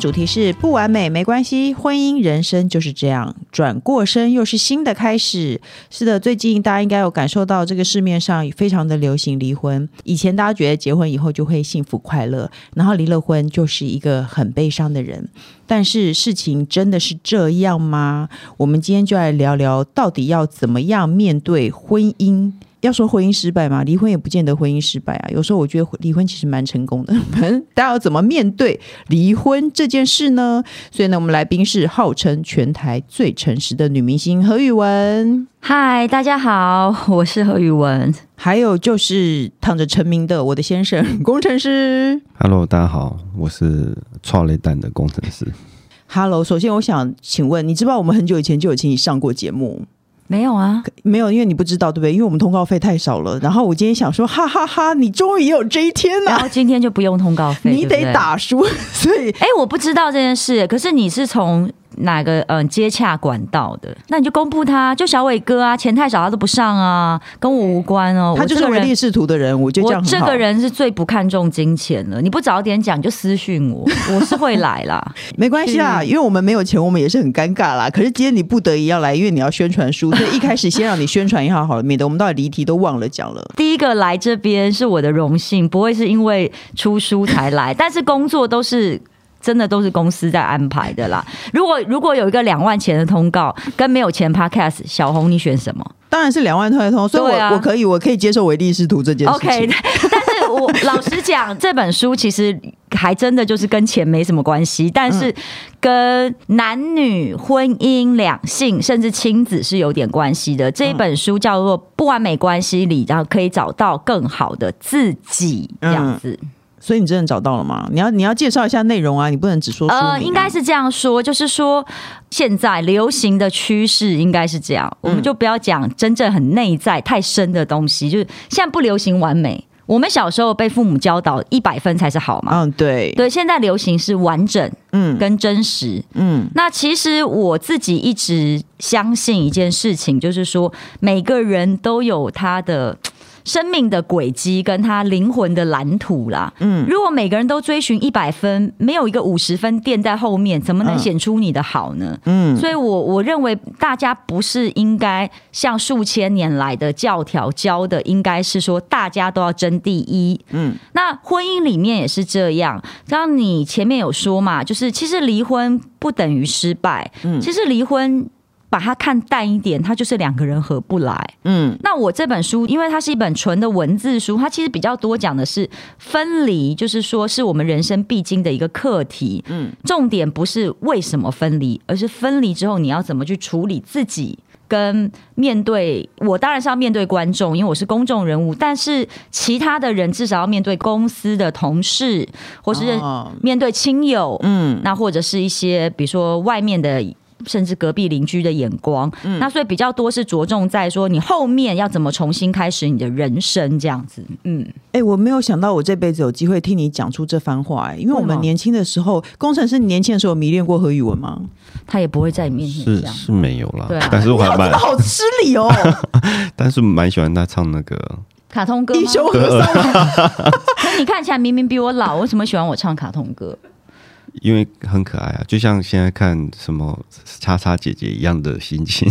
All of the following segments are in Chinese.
主题是不完美没关系，婚姻人生就是这样，转过身又是新的开始。是的，最近大家应该有感受到，这个市面上非常的流行离婚。以前大家觉得结婚以后就会幸福快乐，然后离了婚就是一个很悲伤的人。但是事情真的是这样吗？我们今天就来聊聊，到底要怎么样面对婚姻。要说婚姻失败吗？离婚也不见得婚姻失败啊。有时候我觉得离婚其实蛮成功的。反正大家要怎么面对离婚这件事呢？所以呢，我们来宾是号称全台最诚实的女明星何宇文。嗨，大家好，我是何宇文。还有就是躺着成名的我的先生工程师。Hello，大家好，我是创雷蛋的工程师。Hello，首先我想请问，你知道我们很久以前就有请你上过节目？没有啊，没有，因为你不知道，对不对？因为我们通告费太少了。然后我今天想说，哈哈哈，哈，你终于也有这一天了。然后今天就不用通告费，你得打输。所以，哎，我不知道这件事，可是你是从。哪个嗯接洽管道的？那你就公布他，就小伟哥啊，钱太少他都不上啊，跟我无关哦。他就是唯利是图的人，我觉得这样这个人是最不看重金钱了，你不早点讲就私讯我，我是会来啦。没关系啊，因为我们没有钱，我们也是很尴尬啦。可是今天你不得已要来，因为你要宣传书，所以一开始先让你宣传一下好了，免得我们到底离题都忘了讲了。第一个来这边是我的荣幸，不会是因为出书才来，但是工作都是。真的都是公司在安排的啦。如果如果有一个两万钱的通告跟没有钱 Podcast，小红你选什么？当然是两万通的通告，所以我、啊、我可以我可以接受唯利是图这件事情。OK，但是我老实讲，这本书其实还真的就是跟钱没什么关系，但是跟男女婚姻、两性甚至亲子是有点关系的。这一本书叫做《不完美关系里》，然后可以找到更好的自己，这样子。嗯所以你真的找到了吗？你要你要介绍一下内容啊！你不能只说书名啊。呃，应该是这样说，就是说现在流行的趋势应该是这样，我们就不要讲真正很内在太深的东西。就是现在不流行完美，我们小时候被父母教导一百分才是好嘛。嗯，对对，现在流行是完整，嗯，跟真实，嗯。那其实我自己一直相信一件事情，就是说每个人都有他的。生命的轨迹跟他灵魂的蓝图啦，嗯，如果每个人都追寻一百分，没有一个五十分垫在后面，怎么能显出你的好呢？嗯，所以我我认为大家不是应该像数千年来的教条教的，应该是说大家都要争第一。嗯，那婚姻里面也是这样。刚刚你前面有说嘛，就是其实离婚不等于失败。嗯，其实离婚。把它看淡一点，它就是两个人合不来。嗯，那我这本书，因为它是一本纯的文字书，它其实比较多讲的是分离，就是说是我们人生必经的一个课题。嗯，重点不是为什么分离，而是分离之后你要怎么去处理自己，跟面对我当然是要面对观众，因为我是公众人物，但是其他的人至少要面对公司的同事，或是面对亲友。嗯，那或者是一些比如说外面的。甚至隔壁邻居的眼光，嗯，那所以比较多是着重在说你后面要怎么重新开始你的人生这样子，嗯，哎、欸，我没有想到我这辈子有机会听你讲出这番话、欸，哎，因为我们年轻的时候，工程师你年轻的时候迷恋过何宇文吗？他也不会在你面前讲，是是没有啦，对、啊，但是我还蛮好吃力哦，但是蛮喜欢他唱那个卡通歌，英雄和尚，可你看起来明明比我老，为什么喜欢我唱卡通歌？因为很可爱啊，就像现在看什么叉叉姐姐一样的心情，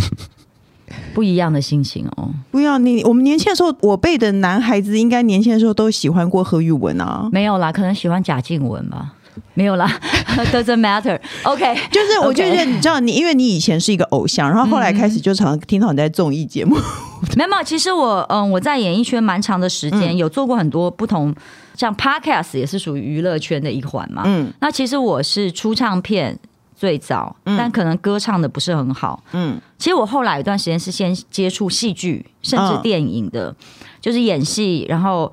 不一样的心情哦。不要你，我们年轻的时候，我辈的男孩子应该年轻的时候都喜欢过何玉文啊。没有啦，可能喜欢贾静雯吧。没有啦，doesn't matter。OK，就是我觉得你知道你，因为你以前是一个偶像，然后后来开始就常听到你在综艺节目。没有，其实我嗯，我在演艺圈蛮长的时间，有做过很多不同。像 Podcast 也是属于娱乐圈的一环嘛，嗯，那其实我是出唱片最早，嗯，但可能歌唱的不是很好，嗯，其实我后来有一段时间是先接触戏剧，甚至电影的，哦，就是演戏，然后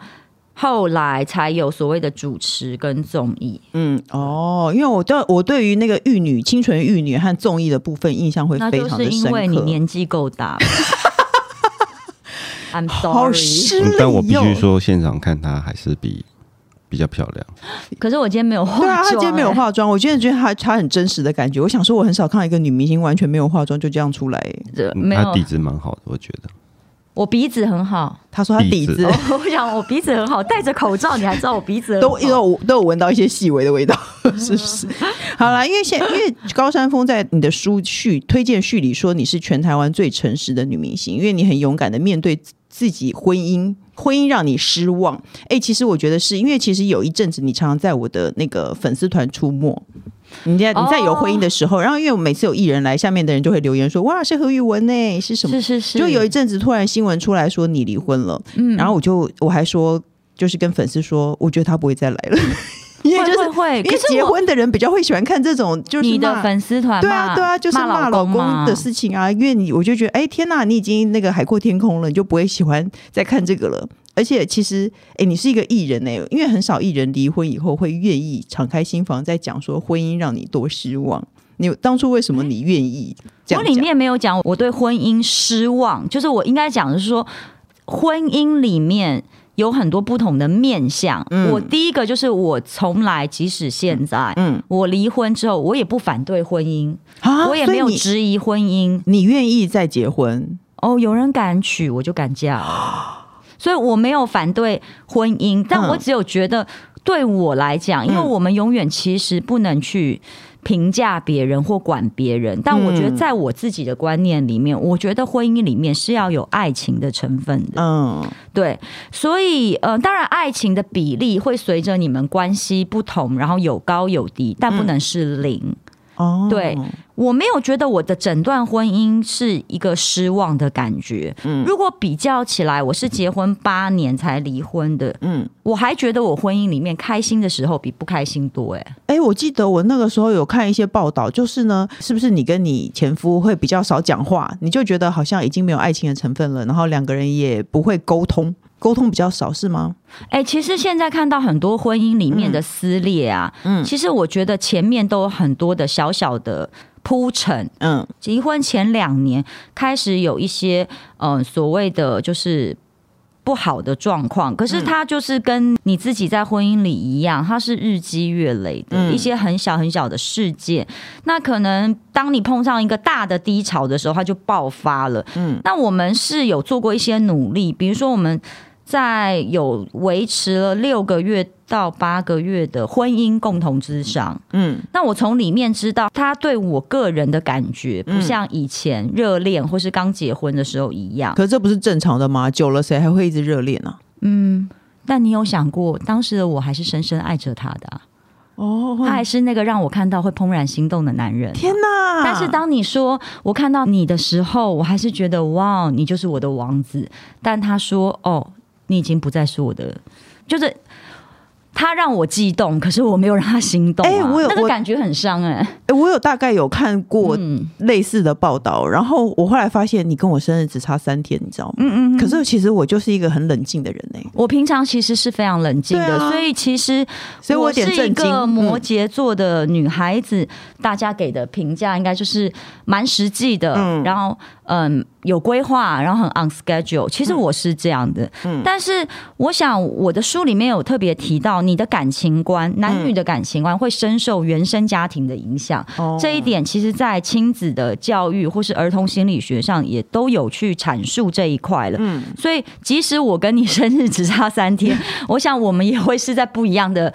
后来才有所谓的主持跟综艺，嗯，哦，因为我对我对于那个玉女、清纯玉女和综艺的部分印象会非常的深刻，那就是因为你年纪够大。I'm sorry，好失哦，但我必须说，现场看他还是比。比较漂亮。可是我今天没有化妆，对啊，她今天没有化妆，我今天觉得她她很真实的感觉。我想说，我很少看到一个女明星完全没有化妆就这样出来，没有，她底子蛮好的，我觉得。我鼻子很好，他说他底子，鼻子哦、我想我鼻子很好，戴着口罩你还知道我鼻子都都有都有闻到一些细微的味道，是不是？好啦，因为现因为高山峰在你的书序推荐序里说你是全台湾最诚实的女明星，因为你很勇敢的面对自己婚姻，婚姻让你失望。哎、欸，其实我觉得是因为其实有一阵子你常常在我的那个粉丝团出没。你在你在有婚姻的时候，oh. 然后因为我每次有艺人来，下面的人就会留言说：“哇，是何宇文呢？是什么？”是是是。就有一阵子突然新闻出来说你离婚了，嗯，然后我就我还说，就是跟粉丝说，我觉得他不会再来了，因为就是会，因为结婚的人比较会喜欢看这种，就是你的粉丝团，对啊对啊，就是骂老公的事情啊，因为你我就觉得，哎天呐，你已经那个海阔天空了，你就不会喜欢再看这个了。而且其实，哎，你是一个艺人哎，因为很少艺人离婚以后会愿意敞开心房，在讲说婚姻让你多失望。你当初为什么你愿意？我里面没有讲我对婚姻失望，就是我应该讲的是说，婚姻里面有很多不同的面相。嗯，我第一个就是我从来，即使现在，嗯，我离婚之后，我也不反对婚姻，啊，我也没有质疑婚姻。你愿意再结婚？哦，有人敢娶，我就敢嫁。所以我没有反对婚姻，但我只有觉得对我来讲，因为我们永远其实不能去评价别人或管别人。但我觉得在我自己的观念里面，我觉得婚姻里面是要有爱情的成分的。嗯，对。所以呃，当然爱情的比例会随着你们关系不同，然后有高有低，但不能是零。哦，对。我没有觉得我的整段婚姻是一个失望的感觉。嗯，如果比较起来，我是结婚八年才离婚的。嗯，我还觉得我婚姻里面开心的时候比不开心多。哎，哎，我记得我那个时候有看一些报道，就是呢，是不是你跟你前夫会比较少讲话，你就觉得好像已经没有爱情的成分了，然后两个人也不会沟通。沟通比较少是吗？哎、欸，其实现在看到很多婚姻里面的撕裂啊，嗯，其实我觉得前面都有很多的小小的铺陈，嗯，结婚前两年开始有一些，嗯、呃，所谓的就是。不好的状况，可是它就是跟你自己在婚姻里一样，它是日积月累的一些很小很小的事件。那可能当你碰上一个大的低潮的时候，它就爆发了。嗯，那我们是有做过一些努力，比如说我们。在有维持了六个月到八个月的婚姻共同之上，嗯，那我从里面知道，他对我个人的感觉不像以前热恋或是刚结婚的时候一样。可是这不是正常的吗？久了谁还会一直热恋呢？嗯，但你有想过，当时的我还是深深爱着他的，啊，哦，他还是那个让我看到会怦然心动的男人。天哪！但是当你说我看到你的时候，我还是觉得哇，你就是我的王子。但他说哦。你已经不再是我的，就是他让我激动，可是我没有让他心动，啊。哎、欸，我有那个感觉很伤哎，欸。哎，我有大概有看过类似的报道，嗯，然后我后来发现你跟我生日只差三天，你知道吗？嗯嗯，嗯。可是其实我就是一个很冷静的人呢，欸。我平常其实是非常冷静的，啊，所以其实所以我是一个摩羯座的女孩子，嗯，大家给的评价应该就是蛮实际的，嗯，然后。嗯，有规划，然后很 on schedule。其实我是这样的，嗯，但是我想我的书里面有特别提到，你的感情观，男女的感情观会深受原生家庭的影响。哦，这一点其实，在亲子的教育或是儿童心理学上，也都有去阐述这一块了。嗯，所以即使我跟你生日只差三天，我想我们也会是在不一样的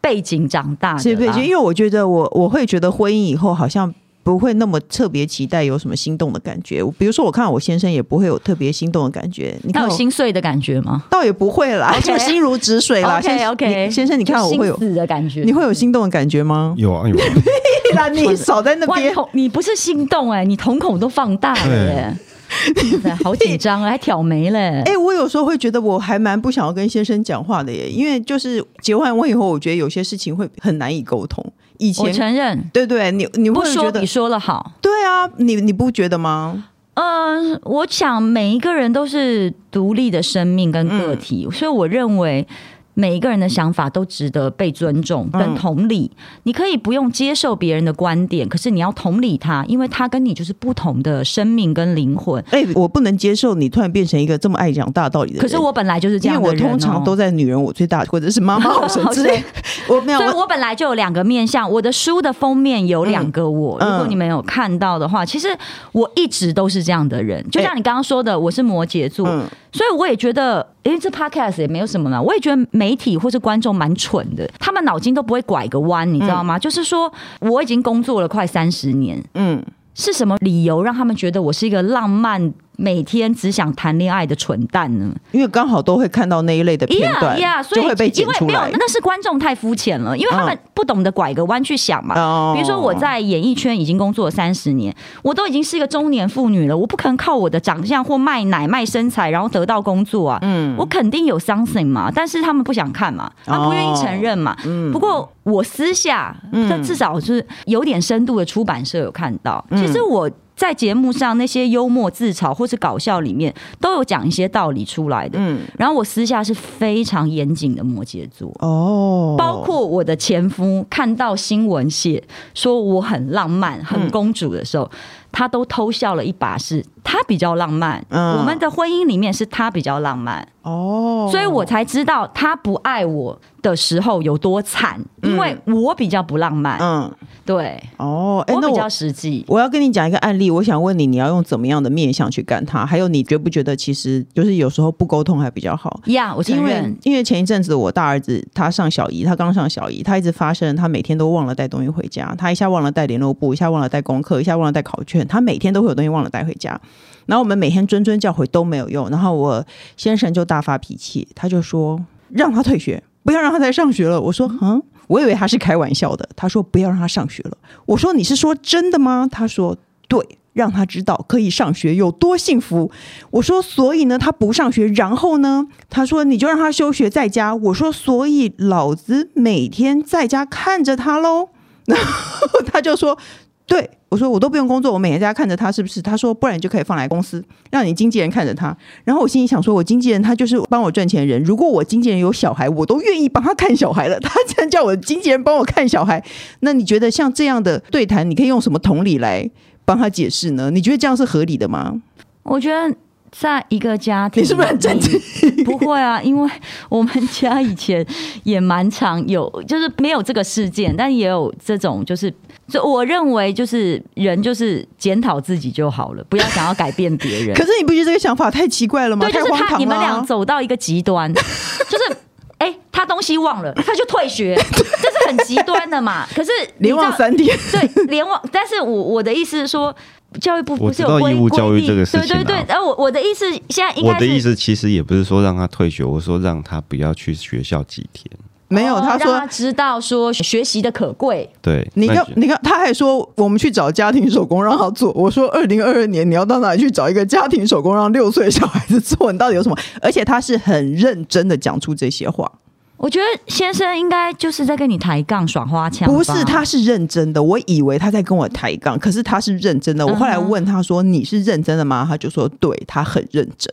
背景长大的。是背景，因为我觉得我我会觉得婚姻以后好像。不会那么特别期待有什么心动的感觉，比如说我看我先生也不会有特别心动的感觉。你看有心碎的感觉吗？倒也不会啦，就. 心如止水啦。OK OK，先生，你看我会有死的感觉，你会有心动的感觉吗？有啊有啊。那你少在那边，你不是心动哎、欸，你瞳孔都放大了 耶，好紧张啊，还挑眉嘞。哎、欸，我有时候会觉得我还蛮不想要跟先生讲话的耶，因为就是结完婚以后，我觉得有些事情会很难以沟通。以前我承认，对对，你你会觉得你说了好，对啊，你你不觉得吗？嗯、呃，我想每一个人都是独立的生命跟个体，嗯、所以我认为每一个人的想法都值得被尊重跟同理。嗯、你可以不用接受别人的观点，可是你要同理他，因为他跟你就是不同的生命跟灵魂。哎、欸，我不能接受你突然变成一个这么爱讲大道理的人。可是我本来就是这样的人、哦，因为我通常都在女人我最大，或者是妈妈好神之类。我没有，所以我本来就有两个面相。我的书的封面有两个我，嗯、如果你们有看到的话，其实我一直都是这样的人。就像你刚刚说的，我是摩羯座，嗯、所以我也觉得。因为这 podcast 也没有什么嘛，我也觉得媒体或是观众蛮蠢的，他们脑筋都不会拐个弯，你知道吗？嗯、就是说，我已经工作了快三十年，嗯，是什么理由让他们觉得我是一个浪漫？每天只想谈恋爱的蠢蛋呢？因为刚好都会看到那一类的片段，就会被剪出来。因为没有，那是观众太肤浅了，因为他们不懂得拐个弯去想嘛。哦、比如说我在演艺圈已经工作了三十年，我都已经是一个中年妇女了，我不可能靠我的长相或卖奶卖身材然后得到工作啊。嗯，我肯定有 something 嘛，但是他们不想看嘛，他不愿意承认嘛。嗯，不过我私下，这至少是有点深度的出版社有看到。其实我。在节目上那些幽默自嘲或是搞笑里面，都有讲一些道理出来的。嗯，然后我私下是非常严谨的摩羯座哦，包括我的前夫看到新闻写说我很浪漫、很公主的时候。嗯他都偷笑了一把，是他比较浪漫。嗯，我们的婚姻里面是他比较浪漫哦，所以我才知道他不爱我的时候有多惨，因为我比较不浪漫。嗯，对哦，我比较实际。我要跟你讲一个案例，我想问你，你要用怎么样的面相去干他？还有，你觉不觉得其实就是有时候不沟通还比较好？呀，yeah, 我承认，因为因为前一阵子我大儿子他上小姨，他刚上小姨，他一直发生他每天都忘了带东西回家，他一下忘了带联络簿，一下忘了带功课，一下忘了带考卷。他每天都会有东西忘了带回家，然后我们每天谆谆教诲都没有用，然后我先生就大发脾气，他就说让他退学，不要让他再上学了。我说嗯，我以为他是开玩笑的。他说不要让他上学了。我说你是说真的吗？他说对，让他知道可以上学有多幸福。我说所以呢，他不上学，然后呢？他说你就让他休学在家。我说所以老子每天在家看着他喽。然 后他就说。对，我说我都不用工作，我每天在家看着他，是不是？他说，不然你就可以放来公司，让你经纪人看着他。然后我心里想说，我经纪人他就是帮我赚钱人。如果我经纪人有小孩，我都愿意帮他看小孩了。他竟然叫我经纪人帮我看小孩，那你觉得像这样的对谈，你可以用什么同理来帮他解释呢？你觉得这样是合理的吗？我觉得。在一个家庭，你是不是很震惊？不会啊，因为我们家以前也蛮常有，就是没有这个事件，但也有这种，就是就我认为，就是人就是检讨自己就好了，不要想要改变别人。可是你不觉得这个想法太奇怪了吗？对，就是他你们俩走到一个极端，就是哎、欸，他东西忘了，他就退学，这是很极端的嘛。可是连忘三天，对，连忘。但是我我的意思是说。教育部不是有义务教育这个事情、啊，对对对。然后我我的意思现在应该，我的意思其实也不是说让他退学，我说让他不要去学校几天。没有，他说让他知道说学习的可贵。对，你看，你看，他还说我们去找家庭手工让他做。我说二零二二年你要到哪里去找一个家庭手工让六岁小孩子做？你到底有什么？而且他是很认真的讲出这些话。我觉得先生应该就是在跟你抬杠耍花枪，不是，他是认真的。我以为他在跟我抬杠，可是他是认真的。我后来问他说：“你是认真的吗？”他就说：“对，他很认真。”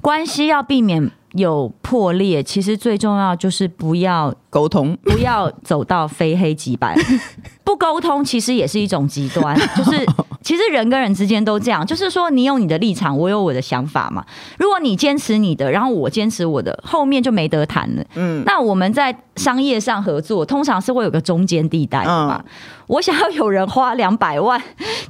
关系要避免有破裂，其实最重要就是不要沟通，不要走到非黑即白。不沟通其实也是一种极端，就是。其实人跟人之间都这样，就是说你有你的立场，我有我的想法嘛。如果你坚持你的，然后我坚持我的，后面就没得谈了。嗯，那我们在商业上合作，通常是会有个中间地带的嘛。嗯、我想要有人花两百万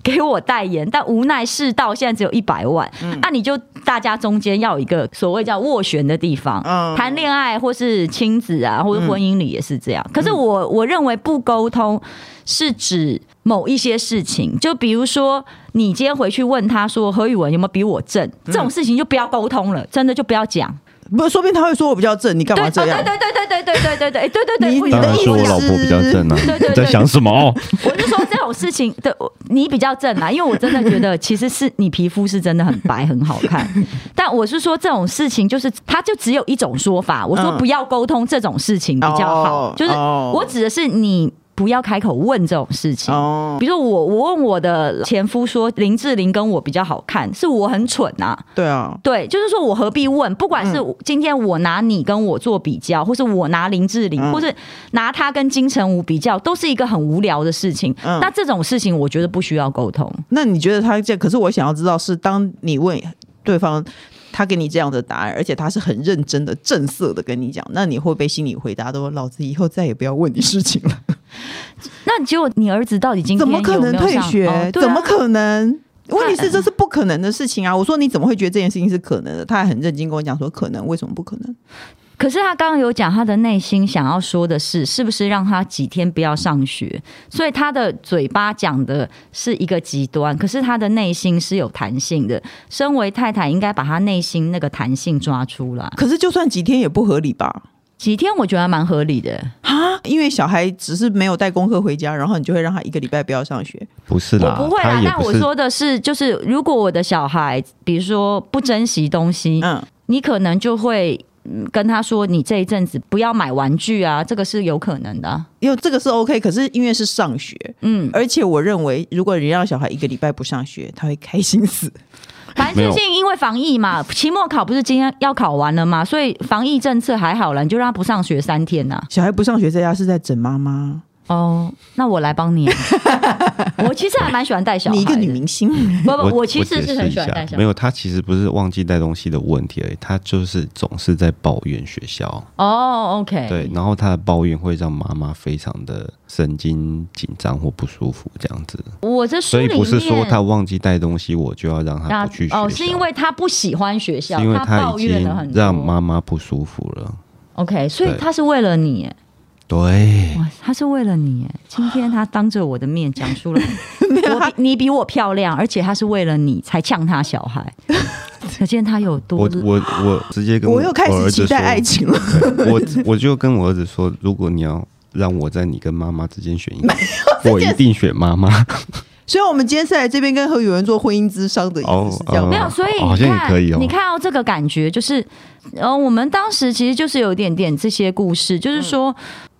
给我代言，但无奈世道现在只有一百万。嗯，那、啊、你就大家中间要有一个所谓叫斡旋的地方。嗯，谈恋爱或是亲子啊，或者婚姻里也是这样。嗯、可是我我认为不沟通是指。某一些事情，就比如说，你今天回去问他说何宇文有没有比我正，这种事情就不要沟通了，真的就不要讲。不，说不定他会说我比较正，你干嘛这样？对对对对对对对对对对对对对。你当然说我老婆比较正啊，对对，你在想什么？我就说这种事情的你比较正啊，因为我真的觉得其实是你皮肤是真的很白很好看，但我是说这种事情就是它就只有一种说法，我说不要沟通这种事情比较好，就是我指的是你。不要开口问这种事情。哦，比如说我我问我的前夫说林志玲跟我比较好看，是我很蠢啊？对啊，对，就是说我何必问？不管是今天我拿你跟我做比较，或是我拿林志玲，或是拿他跟金城武比较，都是一个很无聊的事情。嗯，那这种事情我觉得不需要沟通。那你觉得他这？可是我想要知道是当你问对方。他给你这样的答案，而且他是很认真的、正色的跟你讲，那你会不会心里回答都说：“老子以后再也不要问你事情了。”那结果你儿子到底今天有没有怎么可能退学？哦啊、怎么可能？问题是这是不可能的事情啊！我说你怎么会觉得这件事情是可能的？他还很认真跟我讲说：“可能？为什么不可能？”可是他刚刚有讲，他的内心想要说的是，是不是让他几天不要上学？所以他的嘴巴讲的是一个极端，可是他的内心是有弹性的。身为太太，应该把他内心那个弹性抓出来。可是就算几天也不合理吧？几天我觉得还蛮合理的哈，因为小孩只是没有带功课回家，然后你就会让他一个礼拜不要上学。不是的，我不会啊。那我说的是，就是如果我的小孩，比如说不珍惜东西，嗯，你可能就会。跟他说：“你这一阵子不要买玩具啊，这个是有可能的啊。因为这个是 OK，可是因为是上学，嗯，而且我认为，如果你让小孩一个礼拜不上学，他会开心死。反正最近因为防疫嘛，期末考不是今天要考完了吗，所以防疫政策还好了，你就让他不上学三天呐。小孩不上学在家是在整妈妈。”哦，那我来帮你。我其实还蛮喜欢带小孩。你一个女明星，不不，我其实是很喜欢带小孩。没有，他其实不是忘记带东西的问题而已，他就是总是在抱怨学校。哦，OK。对，然后他的抱怨会让妈妈非常的神经紧张或不舒服，这样子。我这所以不是说他忘记带东西，我就要让他不去学校。哦，是因为他不喜欢学校，因为他已经让妈妈不舒服了。OK，所以他是为了你。对，哇，他是为了你，今天他当着我的面讲出了 我比你比我漂亮，而且他是为了你才呛他小孩，可见他有多。我我我直接跟我，我又开始期待爱情了。我我就跟我儿子说，如果你要让我在你跟妈妈之间选一个，我一定选妈妈。所以，我们今天是来这边跟何宇文做婚姻之商的意思是这样，没有，所以好像也可以哦。你看到这个感觉，就是呃，我们当时其实就是有一点点这些故事，就是说。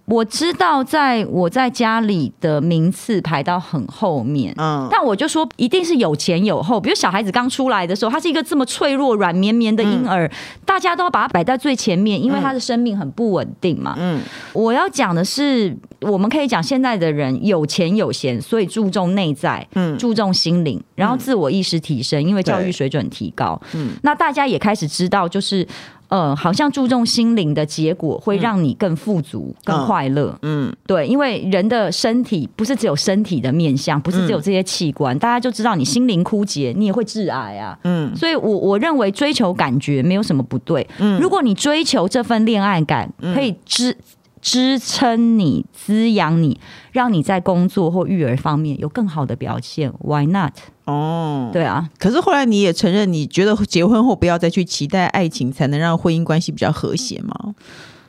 我知道，在我在家里的名次排到很后面，嗯，但我就说一定是有前有后。比如小孩子刚出来的时候，他是一个这么脆弱、软绵绵的婴儿，大家都要把他摆在最前面，因为他的生命很不稳定嘛。嗯，我要讲的是，我们可以讲现在的人有钱有闲，所以注重内在，嗯，注重心灵，然后自我意识提升，因为教育水准提高，嗯，那大家也开始知道，就是。呃，好像注重心灵的结果会让你更富足、嗯、更快乐。嗯，对，因为人的身体不是只有身体的面向，不是只有这些器官，嗯、大家就知道你心灵枯竭，你也会致癌啊。嗯，所以我我认为追求感觉没有什么不对。嗯，如果你追求这份恋爱感，可以支支撑你、滋养你，让你在工作或育儿方面有更好的表现，Why not？哦，对啊，可是后来你也承认，你觉得结婚后不要再去期待爱情，才能让婚姻关系比较和谐吗？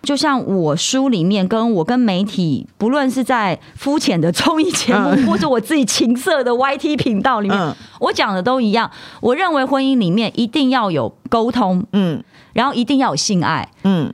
就像我书里面，跟我跟媒体，不论是在肤浅的综艺节目，嗯、或者我自己情色的 YT 频道里面，嗯、我讲的都一样。我认为婚姻里面一定要有沟通，嗯。然后一定要有性爱，嗯，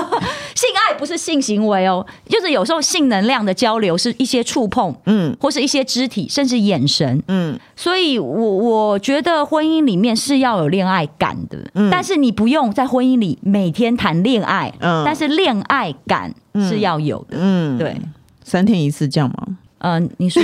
性爱不是性行为哦，就是有时候性能量的交流是一些触碰，嗯，或是一些肢体，甚至眼神，嗯，所以我我觉得婚姻里面是要有恋爱感的，嗯，但是你不用在婚姻里每天谈恋爱，嗯，但是恋爱感是要有的，嗯，对，三天一次这样吗？嗯、呃，你说，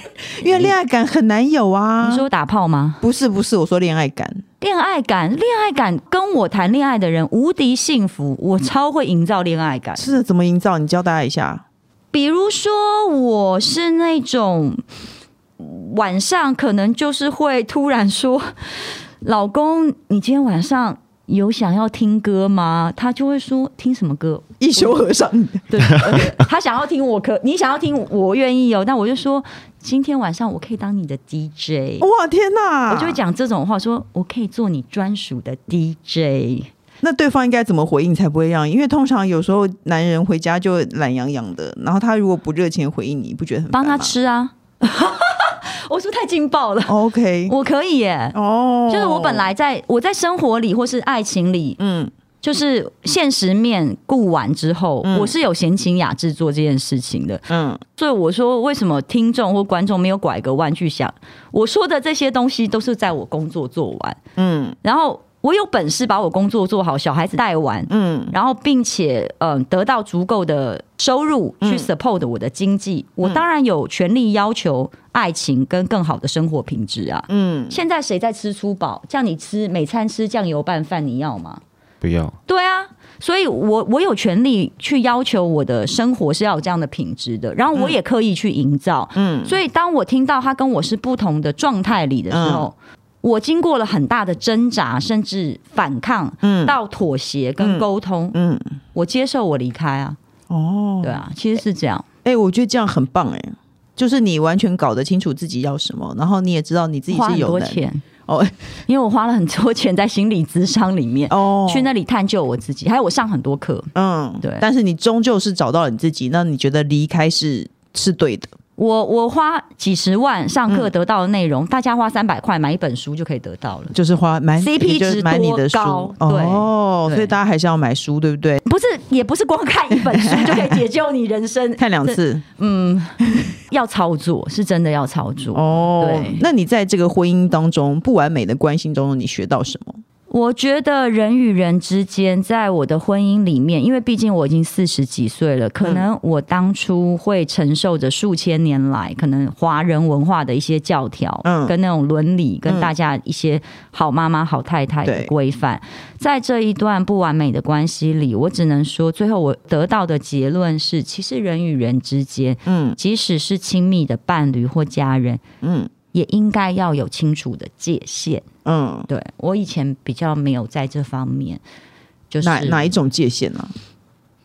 因为恋爱感很难有啊，你说打炮吗？不是不是，我说恋爱感。恋爱感，恋爱感，跟我谈恋爱的人无敌幸福，我超会营造恋爱感。是怎么营造？你教大家一下。比如说，我是那种晚上可能就是会突然说：“老公，你今天晚上。”有想要听歌吗？他就会说，听什么歌？一休和尚。对，他想要听我可，你想要听我愿意哦。但我就说，今天晚上我可以当你的 DJ。哇天哪！我就会讲这种话，说我可以做你专属的 DJ。那对方应该怎么回应才不会让？因为通常有时候男人回家就懒洋洋的，然后他如果不热情回应你，不觉得很帮他吃啊？我是不是太劲爆了？OK，我可以耶。哦，就是我本来在我在生活里或是爱情里，嗯，就是现实面顾完之后，嗯、我是有闲情雅致做这件事情的。嗯，所以我说，为什么听众或观众没有拐个弯去想，我说的这些东西都是在我工作做完。嗯，然后我有本事把我工作做好，小孩子带完。嗯，然后并且嗯、呃、得到足够的收入去 support 我的经济，嗯、我当然有权利要求爱情跟更好的生活品质啊。嗯，现在谁在吃粗饱？叫你吃每餐吃酱油拌饭，你要吗？不要。对啊，所以我我有权利去要求我的生活是要有这样的品质的，然后我也刻意去营造。嗯，所以当我听到他跟我是不同的状态里的时候，嗯、我经过了很大的挣扎，甚至反抗，嗯，到妥协跟沟通，嗯，我接受我离开啊。哦，对啊，其实是这样。哎、欸，我觉得这样很棒哎、欸，就是你完全搞得清楚自己要什么，然后你也知道你自己是有多钱。哦，因为我花了很多钱在心理咨商里面，哦，去那里探究我自己，还有我上很多课，嗯，对。但是你终究是找到了你自己，那你觉得离开是是对的？我我花几十万上课得到的内容，嗯、大家花三百块买一本书就可以得到了，就是花买 CP 值买你的书，对哦，对。所以大家还是要买书，对不对？不是，也不是光看一本书就可以解救你人生，看两次，嗯，要操作，是真的要操作。哦。对，那你在这个婚姻当中不完美的关系中，你学到什么？我觉得人与人之间，在我的婚姻里面，因为毕竟我已经四十几岁了，可能我当初会承受着数千年来可能华人文化的一些教条，嗯，跟那种伦理，跟大家一些好妈妈、好太太的规范，在这一段不完美的关系里，我只能说，最后我得到的结论是，其实人与人之间，嗯，即使是亲密的伴侣或家人，嗯。也应该要有清楚的界限。嗯，对，我以前比较没有在这方面，就是哪哪一种界限呢？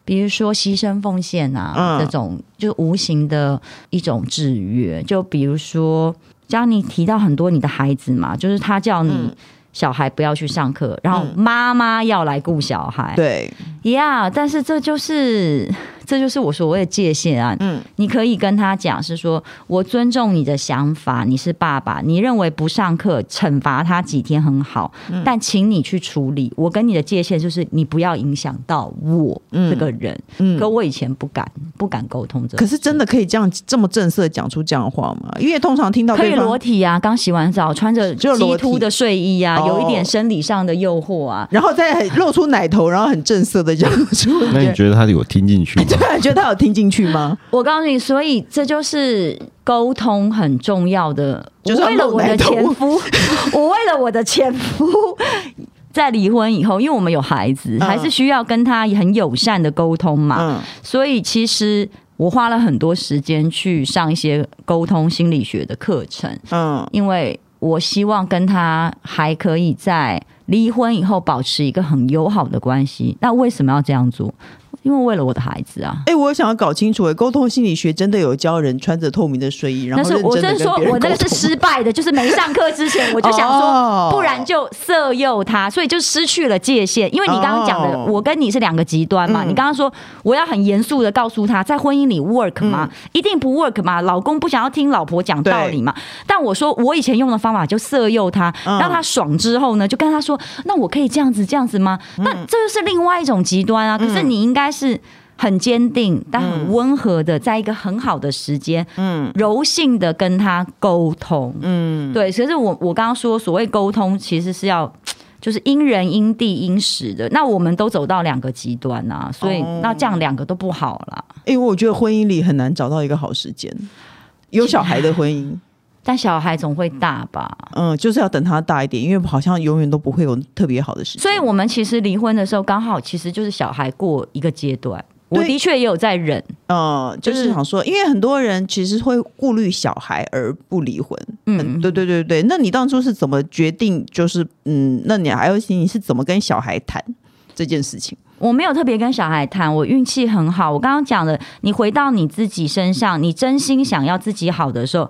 比如说牺牲奉献啊，嗯、这种就无形的一种制约。就比如说，像你提到很多你的孩子嘛，就是他叫你小孩不要去上课，然后妈妈要来顾小孩。对，呀，yeah, 但是这就是。这就是我所谓的界限啊！嗯，你可以跟他讲，是说我尊重你的想法，你是爸爸，你认为不上课惩罚他几天很好，嗯、但请你去处理。我跟你的界限就是你不要影响到我这个人。嗯，可我以前不敢，不敢沟通这。可是真的可以这样这么正色讲出这样的话吗？因为通常听到可以裸体啊，刚洗完澡，穿着激凸的睡衣啊，有一点生理上的诱惑啊，然后再露出奶头，然后很正色的讲出。那你觉得他有听进去吗？觉得他有听进去吗？我告诉你，所以这就是沟通很重要的。就是为了我的前夫，我为了我的前夫，在离婚以后，因为我们有孩子，还是需要跟他很友善的沟通嘛。嗯，所以其实我花了很多时间去上一些沟通心理学的课程。嗯，因为我希望跟他还可以在离婚以后保持一个很友好的关系。那为什么要这样做？因为为了我的孩子啊！哎、欸，我想要搞清楚，哎沟通心理学真的有教人穿着透明的睡衣，然后是我是说，我那个是失败的，就是没上课之前我就想说，不然就色诱他，所以就失去了界限。因为你刚刚讲的，我跟你是两个极端嘛。你刚刚说我要很严肃的告诉他，在婚姻里 work 吗？一定不 work 嘛？老公不想要听老婆讲道理嘛？但我说我以前用的方法就色诱他，让他爽之后呢，就跟他说，那我可以这样子这样子吗？那这就是另外一种极端啊。可是你应该。是很坚定，但很温和的，在一个很好的时间，嗯，柔性的跟他沟通，嗯，对。所以我我刚刚说，所谓沟通，其实是要就是因人因地因时的。那我们都走到两个极端啊，所以那这样两个都不好了。因为我觉得婚姻里很难找到一个好时间，有小孩的婚姻，但小孩总会大吧？嗯，就是要等他大一点，因为好像永远都不会有特别好的事情。所以我们其实离婚的时候，刚好其实就是小孩过一个阶段。我的确也有在忍，嗯，就是想说，因为很多人其实会顾虑小孩而不离婚，嗯，对对对对。那你当初是怎么决定？就是嗯，那你还有你是怎么跟小孩谈这件事情？我没有特别跟小孩谈，我运气很好。我刚刚讲的，你回到你自己身上，你真心想要自己好的时候，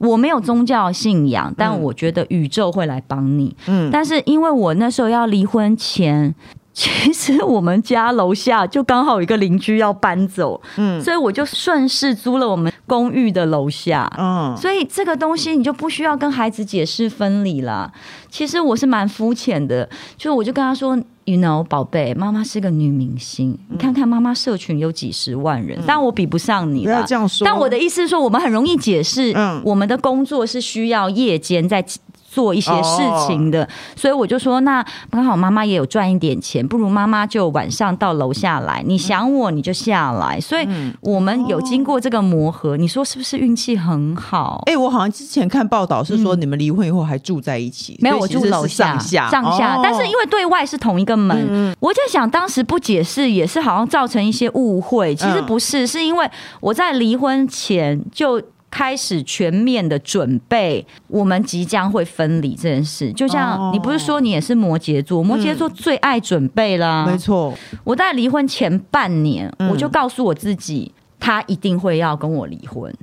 我没有宗教信仰，但我觉得宇宙会来帮你。嗯，但是因为我那时候要离婚前。其实我们家楼下就刚好有一个邻居要搬走，嗯，所以我就顺势租了我们公寓的楼下，嗯，所以这个东西你就不需要跟孩子解释分离了。其实我是蛮肤浅的，就我就跟他说，You know，宝贝，妈妈是个女明星，你看看妈妈社群有几十万人，但我比不上你。不要这样说。但我的意思是说，我们很容易解释，嗯，我们的工作是需要夜间在。做一些事情的，所以我就说，那刚好妈妈也有赚一点钱，不如妈妈就晚上到楼下来。你想我，你就下来。所以我们有经过这个磨合，你说是不是运气很好？哎，我好像之前看报道是说，你们离婚以后还住在一起。没有，我住楼下上下上下，但是因为对外是同一个门，我在想当时不解释也是好像造成一些误会。其实不是，是因为我在离婚前就。开始全面的准备，我们即将会分离这件事。就像你不是说你也是摩羯座，摩羯座最爱准备啦。没错，我在离婚前半年，我就告诉我自己，他一定会要跟我离婚，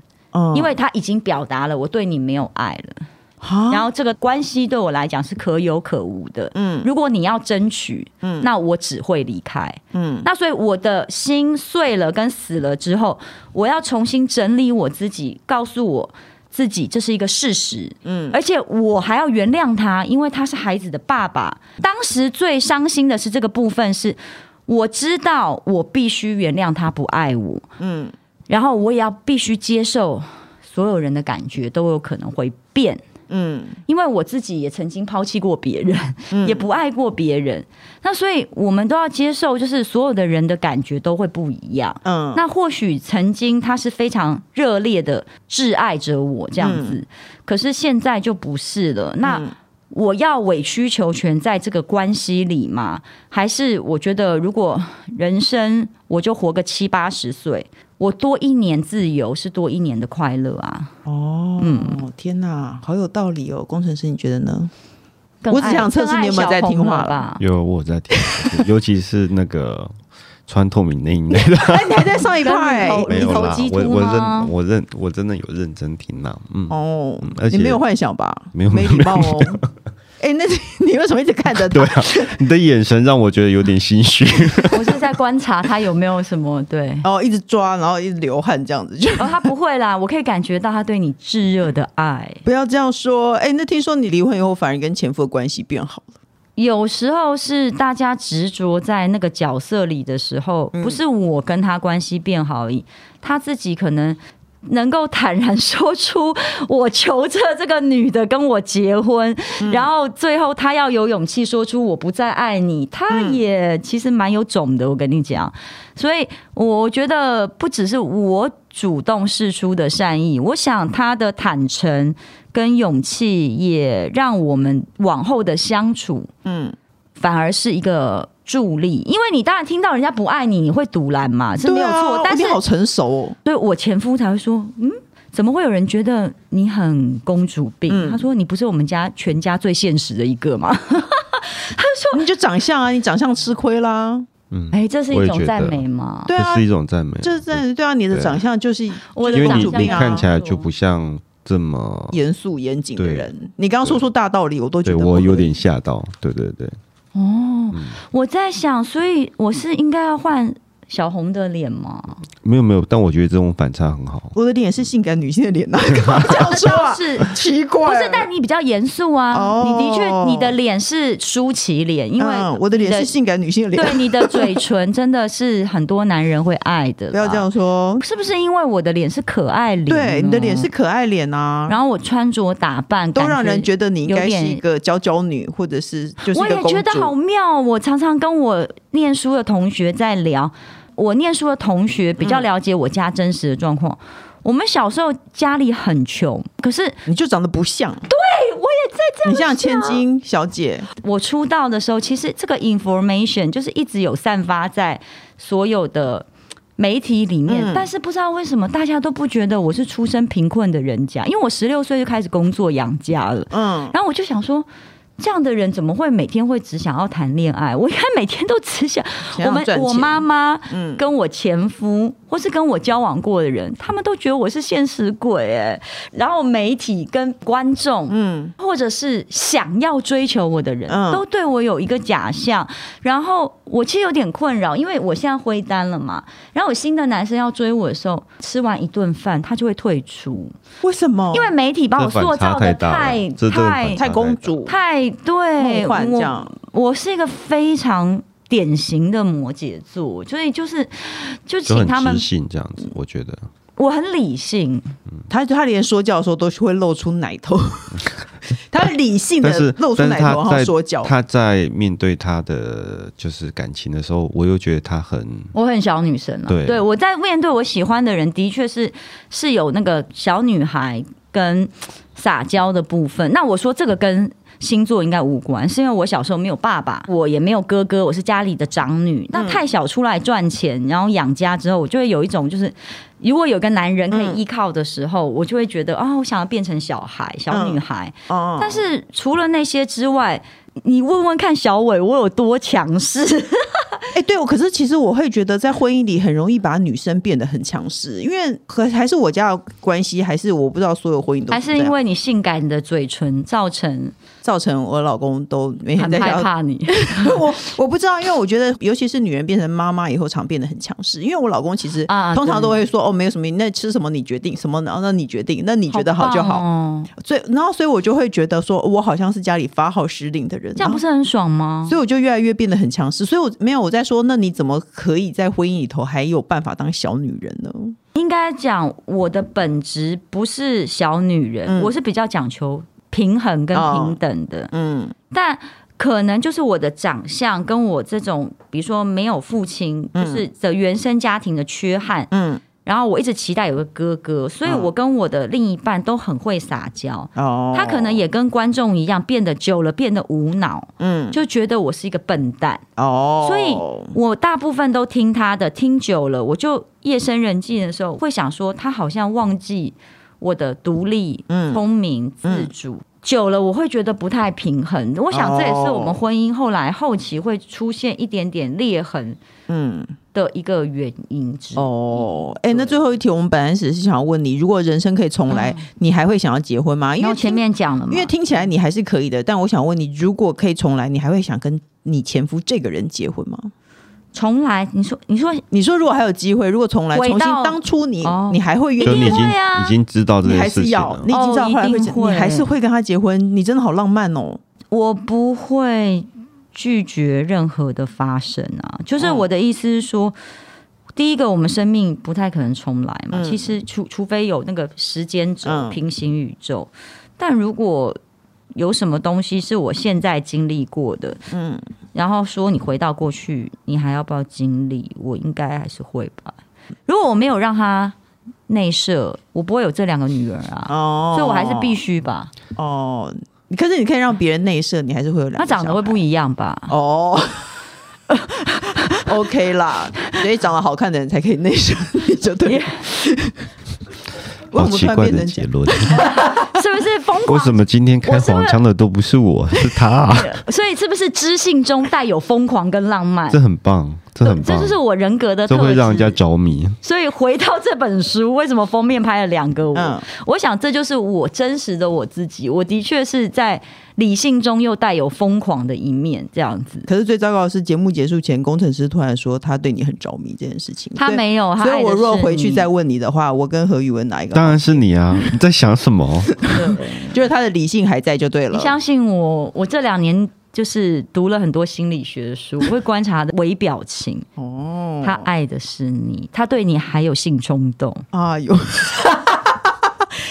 因为他已经表达了我对你没有爱了。然后这个关系对我来讲是可有可无的。嗯，如果你要争取，嗯，那我只会离开。嗯，那所以我的心碎了跟死了之后，我要重新整理我自己，告诉我自己这是一个事实。嗯，而且我还要原谅他，因为他是孩子的爸爸。当时最伤心的是这个部分，是我知道我必须原谅他不爱我。嗯，然后我也要必须接受所有人的感觉都有可能会变。嗯，因为我自己也曾经抛弃过别人，嗯、也不爱过别人，那所以我们都要接受，就是所有的人的感觉都会不一样。嗯，那或许曾经他是非常热烈的挚爱着我这样子，嗯、可是现在就不是了。那我要委曲求全在这个关系里吗？还是我觉得如果人生我就活个七八十岁？我多一年自由是多一年的快乐啊！哦，嗯，天哪，好有道理哦，工程师，你觉得呢？我只想测试你有没有在听话啦？有，我在听，尤其是那个穿透明内衣的。哎，你还在上一块？没有啦，我我认我认我真的有认真听呐。嗯哦，而且你没有幻想吧？没有，没礼貌哦。哎，那你为什么一直看着他？对啊，你的眼神让我觉得有点心虚。我是在观察他有没有什么对，然后一直抓，然后一直流汗这样子。就哦，他不会啦，我可以感觉到他对你炙热的爱。不要这样说。哎，那听说你离婚以后反而跟前夫的关系变好了？有时候是大家执着在那个角色里的时候，不是我跟他关系变好而已，他自己可能。能够坦然说出我求着这个女的跟我结婚，嗯、然后最后他要有勇气说出我不再爱你，他也其实蛮有种的，我跟你讲。所以我觉得不只是我主动示出的善意，我想他的坦诚跟勇气也让我们往后的相处，嗯，反而是一个。助力，因为你当然听到人家不爱你，你会赌烂嘛，是没有错。啊、但是你好成熟哦，对我前夫才会说，嗯，怎么会有人觉得你很公主病？嗯、他说你不是我们家全家最现实的一个吗？他说你就长相啊，你长相吃亏啦。嗯，哎，这是一种赞美吗？对啊，这是一种赞美，就是在对啊，你的长相就是我的公主病啊，看起来就不像这么严肃严谨的人。你刚刚说出大道理，我都觉得我有点吓到。对对对。哦，我在想，所以我是应该要换。小红的脸吗？没有没有，但我觉得这种反差很好。我的脸是性感女性的脸，哪 个这样说是奇怪？不是，但你比较严肃啊。你的确，你的脸是舒淇脸，因为我的脸是性感女性的脸。对，你的嘴唇真的是很多男人会爱的。不要这样说，是不是因为我的脸是可爱脸？对，你的脸是可爱脸啊。然后我穿着打扮都让人觉得你应该是一个娇娇女，或者是就是我也觉得好妙。我常常跟我念书的同学在聊。我念书的同学比较了解我家真实的状况。嗯、我们小时候家里很穷，可是你就长得不像。对，我也在这样。你像千金小姐。我出道的时候，其实这个 information 就是一直有散发在所有的媒体里面，嗯、但是不知道为什么大家都不觉得我是出身贫困的人家，因为我十六岁就开始工作养家了。嗯，然后我就想说。这样的人怎么会每天会只想要谈恋爱？我应该每天都只想，我们我妈妈，嗯，跟我前夫，嗯、或是跟我交往过的人，他们都觉得我是现实鬼哎。然后媒体跟观众，嗯，或者是想要追求我的人，嗯、都对我有一个假象。然后我其实有点困扰，因为我现在灰单了嘛。然后我新的男生要追我的时候，吃完一顿饭他就会退出。为什么？因为媒体把我塑造的太太太，太公主太。对，我我是一个非常典型的摩羯座，所以就是就请他们信这样子，我觉得我很理性。他他连说教的时候都是会露出奶头，他理性的露出奶头，然后说教。他在面对他的就是感情的时候，我又觉得他很我很小女生了。对，对我在面对我喜欢的人，的确是是有那个小女孩跟撒娇的部分。那我说这个跟。星座应该无关，是因为我小时候没有爸爸，我也没有哥哥，我是家里的长女。那太小出来赚钱，然后养家之后，我就会有一种就是，如果有个男人可以依靠的时候，我就会觉得啊、哦，我想要变成小孩、小女孩。哦但是除了那些之外，你问问看小伟，我有多强势？哎、欸，对，我可是其实我会觉得，在婚姻里很容易把女生变得很强势，因为和还是我家的关系，还是我不知道所有婚姻都是，还是因为你性感的嘴唇造成。造成我老公都每天在害怕你，我我不知道，因为我觉得，尤其是女人变成妈妈以后，常变得很强势。因为我老公其实通常都会说：“哦，没有什么，那吃什么你决定，什么然后那你决定，那你觉得好就好。好”所以，然后所以我就会觉得说，我好像是家里发号施令的人，这样不是很爽吗？所以我就越来越变得很强势。所以我没有我在说，那你怎么可以在婚姻里头还有办法当小女人呢？应该讲，我的本质不是小女人，嗯、我是比较讲求。平衡跟平等的，哦、嗯，但可能就是我的长相跟我这种，比如说没有父亲，就是的原生家庭的缺憾，嗯，然后我一直期待有个哥哥，所以我跟我的另一半都很会撒娇，哦，他可能也跟观众一样，变得久了变得无脑，嗯，就觉得我是一个笨蛋，哦，所以我大部分都听他的，听久了，我就夜深人静的时候会想说，他好像忘记。我的独立、聪明、自主，久了我会觉得不太平衡。我想这也是我们婚姻后来后期会出现一点点裂痕，嗯的一个原因之一。哦，哎、欸，那最后一题，我们本来只是想要问你，如果人生可以重来，嗯、你还会想要结婚吗？因为前面讲了嘛，因为听起来你还是可以的。但我想问你，如果可以重来，你还会想跟你前夫这个人结婚吗？重来，你说，你说，你说，如果还有机会，如果重来，重新当初你，哦、你还会愿意？你已经已经知道这件事情了，你还是要，你已经知道后来会，会你还是会跟他结婚？你真的好浪漫哦！我不会拒绝任何的发生啊，就是我的意思是说，嗯、第一个，我们生命不太可能重来嘛。嗯、其实除除非有那个时间轴、平行宇宙，嗯、但如果有什么东西是我现在经历过的，嗯。然后说你回到过去，你还要不要经历？我应该还是会吧。如果我没有让他内射，我不会有这两个女儿啊。哦，所以我还是必须吧。哦，可是你可以让别人内射，你还是会有两个。他长得会不一样吧？哦，OK 啦，所以长得好看的人才可以内射，就对。好奇怪的结论，是不是疯狂？为什么今天开黄腔的都不是我，是他啊？所以是不是知性中带有疯狂跟浪漫？这很棒，这很棒，这就是我人格的特质，这会让人家着迷。所以回到这本书，为什么封面拍了两个我？嗯，我想这就是我真实的我自己。我的确是在。理性中又带有疯狂的一面，这样子。可是最糟糕的是，节目结束前，工程师突然说他对你很着迷这件事情。他没有，所以我若回去再问你的话，我跟何宇文哪一个？当然是你啊！你在想什么？就是他的理性还在就对了。你相信我，我这两年就是读了很多心理学的书，我会观察的微表情。哦，他爱的是你，他对你还有性冲动啊？有。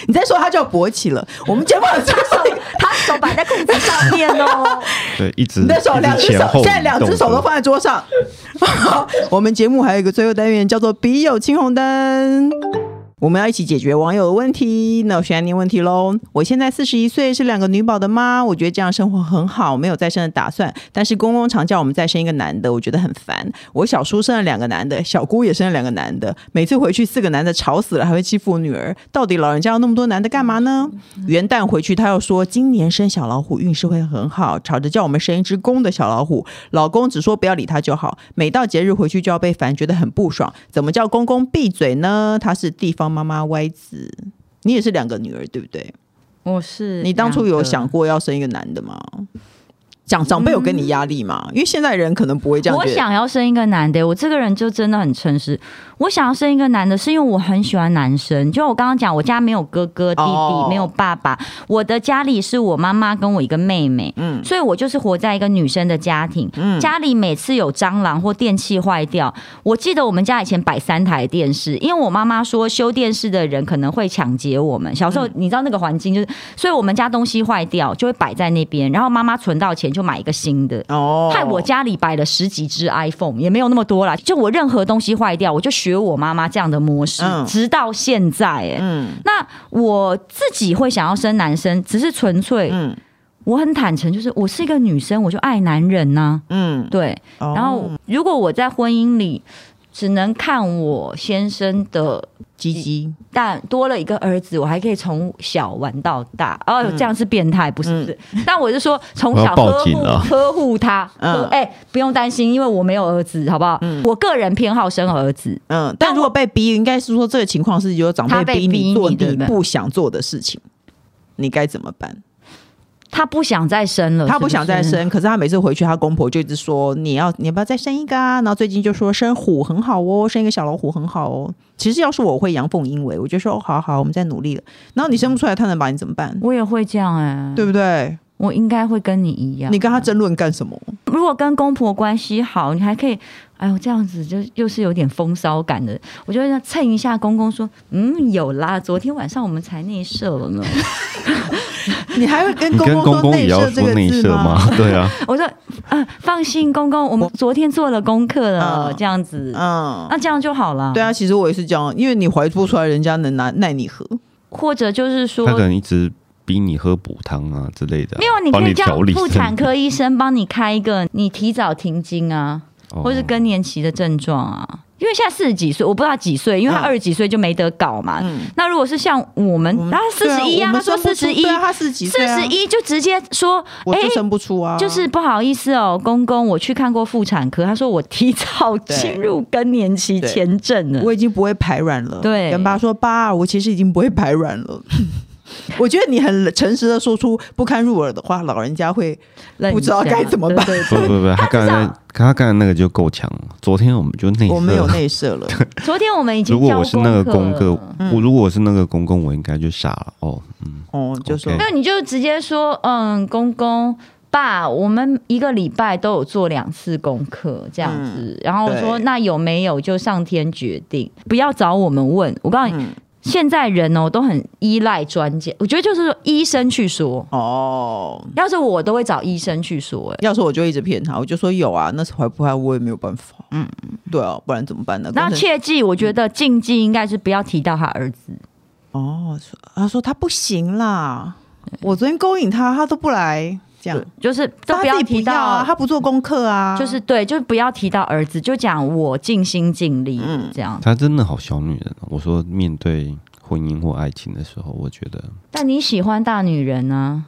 你再说他就要勃起了。我们节目很手，他手摆在裤子上面哦。对，一直。你的手两只手，现在两只手都放在桌上。好，我们节目还有一个最后单元叫做“笔友青红灯”。我们要一起解决网友的问题。那我现在念问题喽。我现在四十一岁，是两个女宝的妈，我觉得这样生活很好，没有再生的打算。但是公公常叫我们再生一个男的，我觉得很烦。我小叔生了两个男的，小姑也生了两个男的，每次回去四个男的吵死了，还会欺负我女儿。到底老人家要那么多男的干嘛呢？元旦回去，他又说今年生小老虎运势会很好，吵着叫我们生一只公的小老虎。老公只说不要理他就好。每到节日回去就要被烦，觉得很不爽。怎么叫公公闭嘴呢？他是地方。妈妈歪子，你也是两个女儿，对不对？我是。你当初有想过要生一个男的吗？长长辈有给你压力吗？因为现在人可能不会这样。我想要生一个男的，我这个人就真的很诚实。我想要生一个男的，是因为我很喜欢男生。就我刚刚讲，我家没有哥哥弟弟，oh. 没有爸爸，我的家里是我妈妈跟我一个妹妹。嗯，所以我就是活在一个女生的家庭。嗯，家里每次有蟑螂或电器坏掉，我记得我们家以前摆三台电视，因为我妈妈说修电视的人可能会抢劫我们。小时候你知道那个环境就是，所以我们家东西坏掉就会摆在那边，然后妈妈存到钱。就买一个新的哦，害我家里摆了十几只 iPhone，也没有那么多啦。就我任何东西坏掉，我就学我妈妈这样的模式，嗯、直到现在。哎，嗯，那我自己会想要生男生，只是纯粹，嗯，我很坦诚，就是我是一个女生，我就爱男人呐、啊，嗯，对。然后如果我在婚姻里。只能看我先生的鸡鸡，但多了一个儿子，我还可以从小玩到大。哦，这样是变态，不是不是？嗯、但我是说，从小呵护呵护他。嗯，哎、欸，不用担心，因为我没有儿子，好不好？嗯，我个人偏好生儿子。嗯，但如果被逼，应该是说这个情况是有长辈逼你做你不想做的事情，你该怎么办？他不想再生了，他不想再生，可是他每次回去，他公婆就一直说，你要你要不要再生一个啊？然后最近就说生虎很好哦，生一个小老虎很好哦。其实要是我会阳奉阴违，我就说哦，好好，我们再努力了。然后你生不出来，他能把你怎么办？我也会这样哎、欸，对不对？我应该会跟你一样。你跟他争论干什么？如果跟公婆关系好，你还可以，哎呦，这样子就又是有点风骚感的。我就要蹭一下公公说，嗯，有啦，昨天晚上我们才内射了呢。你还会跟公公说内射这个字吗？对啊，我说啊，放心，公公，我们昨天做了功课了，这样子，嗯，那这样就好了。对啊，其实我也是这样，因为你怀不出来，人家能拿奈你何？或者就是说，他可能一直逼你喝补汤啊之类的，没有，你可以叫妇产 科医生帮你开一个，你提早停经啊，或是更年期的症状啊。因为现在四十几岁，我不知道他几岁，因为他二十几岁就没得搞嘛。嗯、那如果是像我们，他四十一啊，他说四十一，他四十几岁，四十一就直接说，我就生不出啊，就是不好意思哦，公公，我去看过妇产科，他说我提早进入更年期前症了，我已经不会排卵了。对，跟爸说，爸，我其实已经不会排卵了。我觉得你很诚实的说出不堪入耳的话，老人家会不知道该怎么办。不不不，他刚才他刚才那个就够强了。昨天我们就内，我没有内射了。昨天我们已经。如果我是那个公哥，我如果我是那个公公，我应该就傻了。哦，嗯，哦，就说，那你就直接说，嗯，公公爸，我们一个礼拜都有做两次功课，这样子。然后我说，那有没有就上天决定，不要找我们问。我告诉你。现在人哦都很依赖专家，我觉得就是说医生去说。哦，要是我都会找医生去说，哎，要是我就一直骗他，我就说有啊，那是怀不怀我也没有办法，嗯，对啊，不然怎么办呢？那切记，我觉得禁忌应该是不要提到他儿子。哦，他说他不行啦，我昨天勾引他，他都不来。这样就是都不要提到啊，他不做功课啊，就是对，就不要提到儿子，就讲我尽心尽力，嗯，这样。他真的好小女人。啊我说面对婚姻或爱情的时候，我觉得。但你喜欢大女人呢？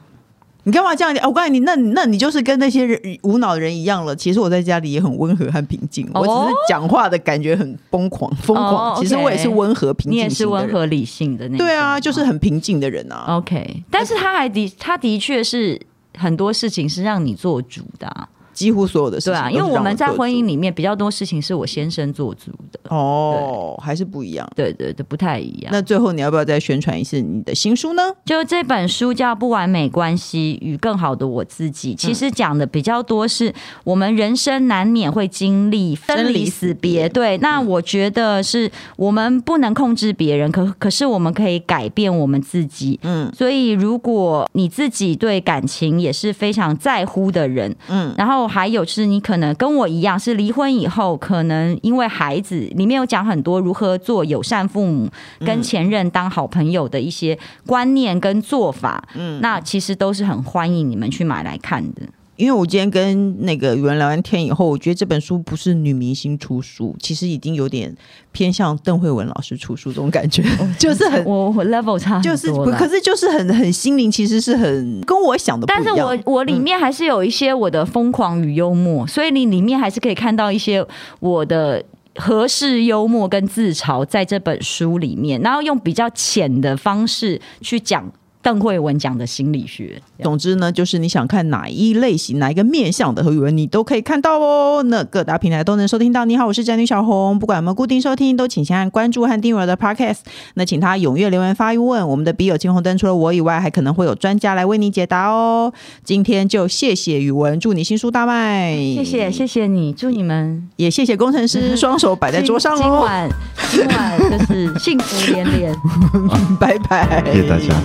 你干嘛这样？我告诉你，那那你就是跟那些人无脑的人一样了。其实我在家里也很温和和平静，我只是讲话的感觉很疯狂疯狂。其实我也是温和平静，你也是温和理性的那种。对啊，就是很平静的人啊。OK，但是他还的他的确是。很多事情是让你做主的，几乎所有的事情。对啊，因为我们在婚姻里面比较多事情是我先生做主的。哦，还是不一样。对对对，不太一样。那最后你要不要再宣传一次你的新书呢？就这本书叫《不完美关系与更好的我自己》，其实讲的比较多是我们人生难免会经历分离死别。对，那我觉得是我们不能控制别人，可可是我们可以改变我们自己。嗯，所以如果你自己对感情也是非常在乎的人，嗯，然后。还有就是你可能跟我一样是离婚以后，可能因为孩子里面有讲很多如何做友善父母，跟前任当好朋友的一些观念跟做法，嗯，那其实都是很欢迎你们去买来看的。因为我今天跟那个宇文聊完天以后，我觉得这本书不是女明星出书，其实已经有点偏向邓慧文老师出书这种感觉，就是很我我 level 差就是可是就是很很心灵，其实是很跟我想的不一样。但是我我里面还是有一些我的疯狂与幽默，嗯、所以你里面还是可以看到一些我的合适幽默跟自嘲在这本书里面，然后用比较浅的方式去讲。邓慧文讲的心理学，总之呢，就是你想看哪一类型、哪一个面向的和语文，你都可以看到哦。那各大平台都能收听到。你好，我是宅女小红，不管有没有固定收听，都请先按关注和订阅我的 Podcast。那请他踊跃留言发问，我们的笔友青红灯除了我以外，还可能会有专家来为你解答哦。今天就谢谢宇文，祝你新书大卖。谢谢，谢谢你，祝你们也谢谢工程师，双手摆在桌上哦。今晚，今晚就是幸福连连，拜拜，谢谢大家。